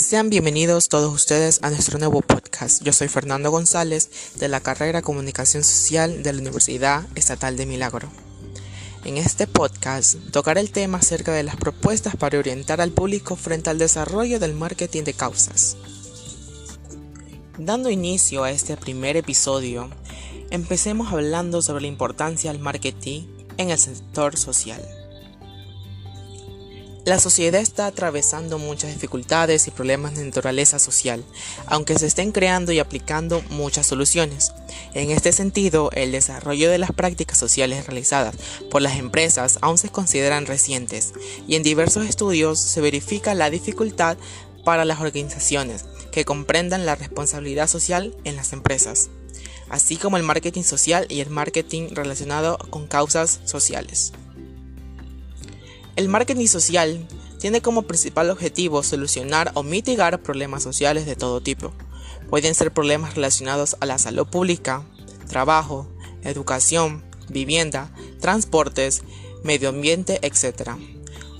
Sean bienvenidos todos ustedes a nuestro nuevo podcast. Yo soy Fernando González de la carrera Comunicación Social de la Universidad Estatal de Milagro. En este podcast tocaré el tema acerca de las propuestas para orientar al público frente al desarrollo del marketing de causas. Dando inicio a este primer episodio, empecemos hablando sobre la importancia del marketing en el sector social. La sociedad está atravesando muchas dificultades y problemas de naturaleza social, aunque se estén creando y aplicando muchas soluciones. En este sentido, el desarrollo de las prácticas sociales realizadas por las empresas aún se consideran recientes y en diversos estudios se verifica la dificultad para las organizaciones que comprendan la responsabilidad social en las empresas, así como el marketing social y el marketing relacionado con causas sociales. El marketing social tiene como principal objetivo solucionar o mitigar problemas sociales de todo tipo. Pueden ser problemas relacionados a la salud pública, trabajo, educación, vivienda, transportes, medio ambiente, etc.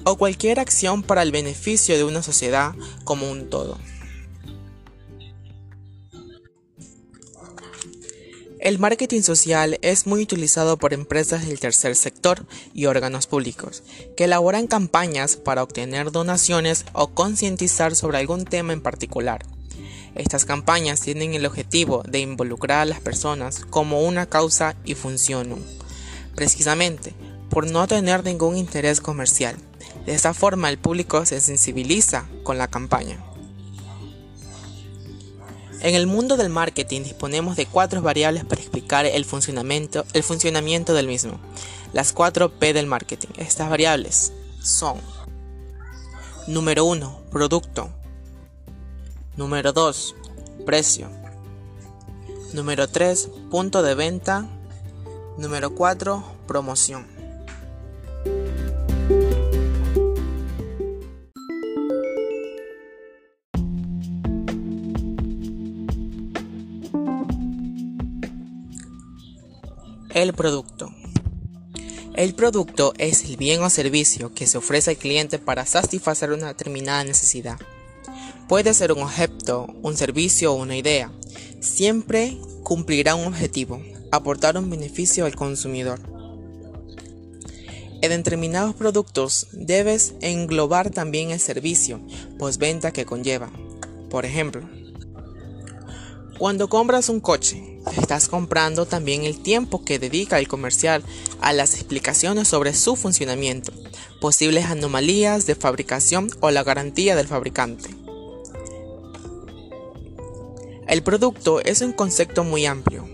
O cualquier acción para el beneficio de una sociedad como un todo. El marketing social es muy utilizado por empresas del tercer sector y órganos públicos, que elaboran campañas para obtener donaciones o concientizar sobre algún tema en particular. Estas campañas tienen el objetivo de involucrar a las personas como una causa y funcionan, precisamente por no tener ningún interés comercial. De esta forma el público se sensibiliza con la campaña. En el mundo del marketing disponemos de cuatro variables para explicar el funcionamiento, el funcionamiento del mismo. Las cuatro P del marketing. Estas variables son Número 1. Producto. Número 2. Precio. Número 3. Punto de venta. Número 4. Promoción. El producto. El producto es el bien o servicio que se ofrece al cliente para satisfacer una determinada necesidad. Puede ser un objeto, un servicio o una idea. Siempre cumplirá un objetivo, aportar un beneficio al consumidor. En determinados productos debes englobar también el servicio postventa que conlleva. Por ejemplo, cuando compras un coche, Estás comprando también el tiempo que dedica el comercial a las explicaciones sobre su funcionamiento, posibles anomalías de fabricación o la garantía del fabricante. El producto es un concepto muy amplio,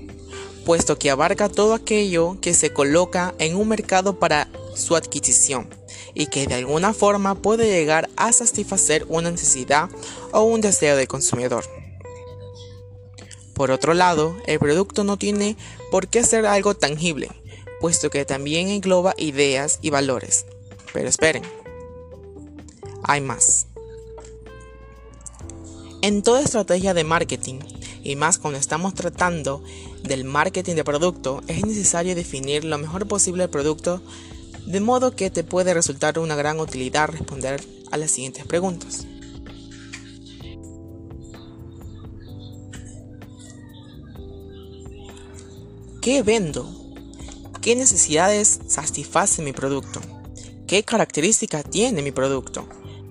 puesto que abarca todo aquello que se coloca en un mercado para su adquisición y que de alguna forma puede llegar a satisfacer una necesidad o un deseo del consumidor. Por otro lado, el producto no tiene por qué ser algo tangible, puesto que también engloba ideas y valores. Pero esperen, hay más. En toda estrategia de marketing, y más cuando estamos tratando del marketing de producto, es necesario definir lo mejor posible el producto, de modo que te puede resultar una gran utilidad responder a las siguientes preguntas. ¿Qué vendo? ¿Qué necesidades satisface mi producto? ¿Qué características tiene mi producto?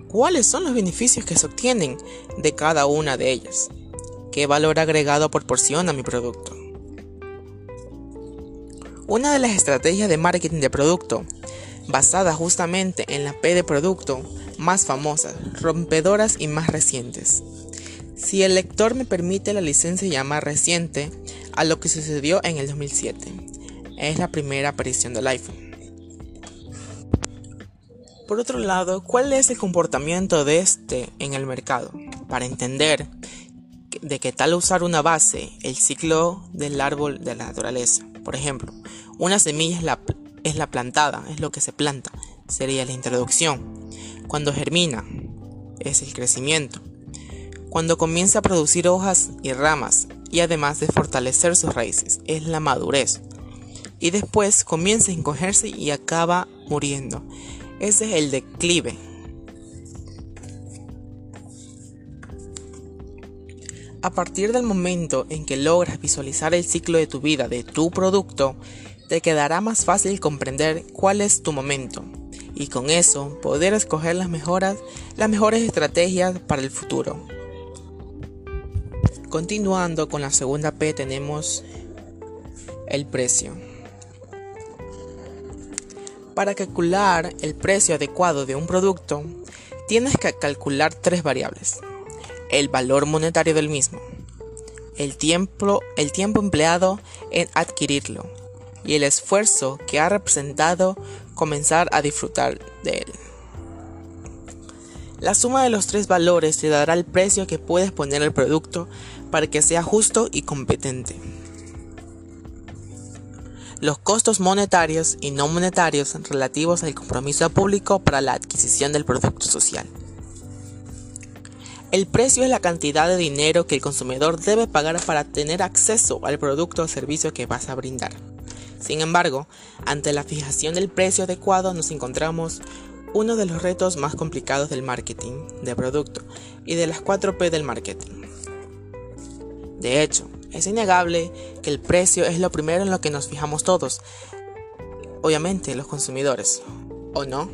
¿Cuáles son los beneficios que se obtienen de cada una de ellas? ¿Qué valor agregado proporciona mi producto? Una de las estrategias de marketing de producto, basada justamente en la P de producto, más famosas, rompedoras y más recientes. Si el lector me permite la licencia más reciente, a lo que sucedió en el 2007. Es la primera aparición del iPhone. Por otro lado, ¿cuál es el comportamiento de este en el mercado? Para entender de qué tal usar una base, el ciclo del árbol de la naturaleza. Por ejemplo, una semilla es la, es la plantada, es lo que se planta, sería la introducción. Cuando germina, es el crecimiento. Cuando comienza a producir hojas y ramas, y además de fortalecer sus raíces, es la madurez. Y después comienza a encogerse y acaba muriendo. Ese es el declive. A partir del momento en que logras visualizar el ciclo de tu vida de tu producto, te quedará más fácil comprender cuál es tu momento y con eso poder escoger las, mejoras, las mejores estrategias para el futuro. Continuando con la segunda P tenemos el precio. Para calcular el precio adecuado de un producto, tienes que calcular tres variables el valor monetario del mismo, el tiempo, el tiempo empleado en adquirirlo y el esfuerzo que ha representado comenzar a disfrutar de él. La suma de los tres valores te dará el precio que puedes poner al producto para que sea justo y competente. Los costos monetarios y no monetarios relativos al compromiso público para la adquisición del producto social. El precio es la cantidad de dinero que el consumidor debe pagar para tener acceso al producto o servicio que vas a brindar. Sin embargo, ante la fijación del precio adecuado nos encontramos uno de los retos más complicados del marketing de producto y de las 4P del marketing. De hecho, es innegable que el precio es lo primero en lo que nos fijamos todos, obviamente los consumidores, ¿o no?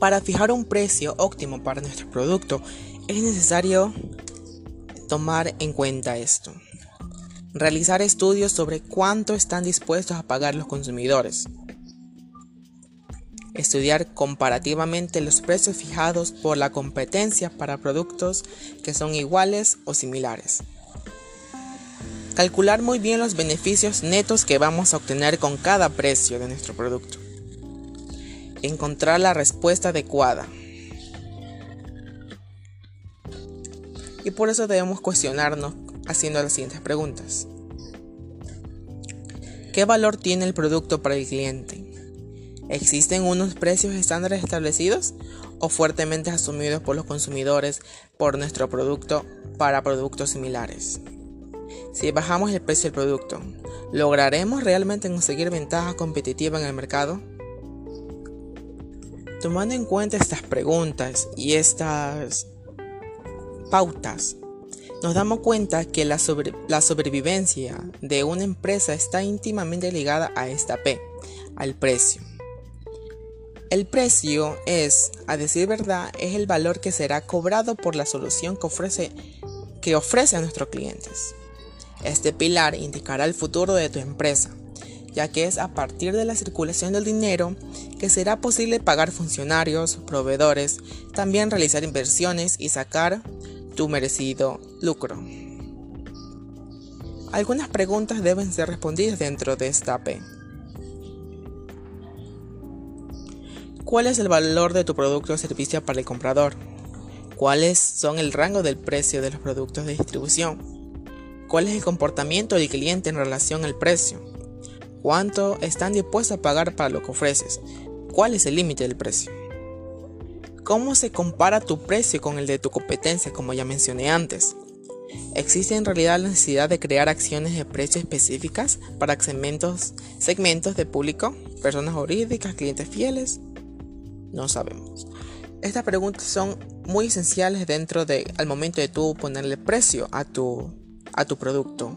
Para fijar un precio óptimo para nuestro producto es necesario tomar en cuenta esto. Realizar estudios sobre cuánto están dispuestos a pagar los consumidores. Estudiar comparativamente los precios fijados por la competencia para productos que son iguales o similares. Calcular muy bien los beneficios netos que vamos a obtener con cada precio de nuestro producto encontrar la respuesta adecuada. Y por eso debemos cuestionarnos haciendo las siguientes preguntas. ¿Qué valor tiene el producto para el cliente? ¿Existen unos precios estándares establecidos o fuertemente asumidos por los consumidores por nuestro producto para productos similares? Si bajamos el precio del producto, ¿lograremos realmente conseguir ventaja competitiva en el mercado? Tomando en cuenta estas preguntas y estas pautas, nos damos cuenta que la, la, sobrevivencia de una empresa está íntimamente ligada a esta P, al precio. El precio es, a decir verdad, es el valor que será cobrado por la solución que ofrece, que ofrece a nuestros clientes. Este pilar indicará el futuro de tu empresa ya que es a partir de la circulación del dinero que será posible pagar funcionarios, proveedores, también realizar inversiones y sacar tu merecido lucro. Algunas preguntas deben ser respondidas dentro de esta P. ¿Cuál es el valor de tu producto o servicio para el comprador? ¿Cuáles son el rango del precio de los productos de distribución? ¿Cuál es el comportamiento del cliente en relación al precio? ¿Cuánto están dispuestos a pagar para lo que ofreces? ¿Cuál es el límite del precio? ¿Cómo se compara tu precio con el de tu competencia, como ya mencioné antes? ¿Existe en realidad la necesidad de crear acciones de precio específicas para segmentos, segmentos de público, personas jurídicas, clientes fieles? No sabemos. Estas preguntas son muy esenciales dentro de al momento de tú ponerle precio a tu, a tu producto.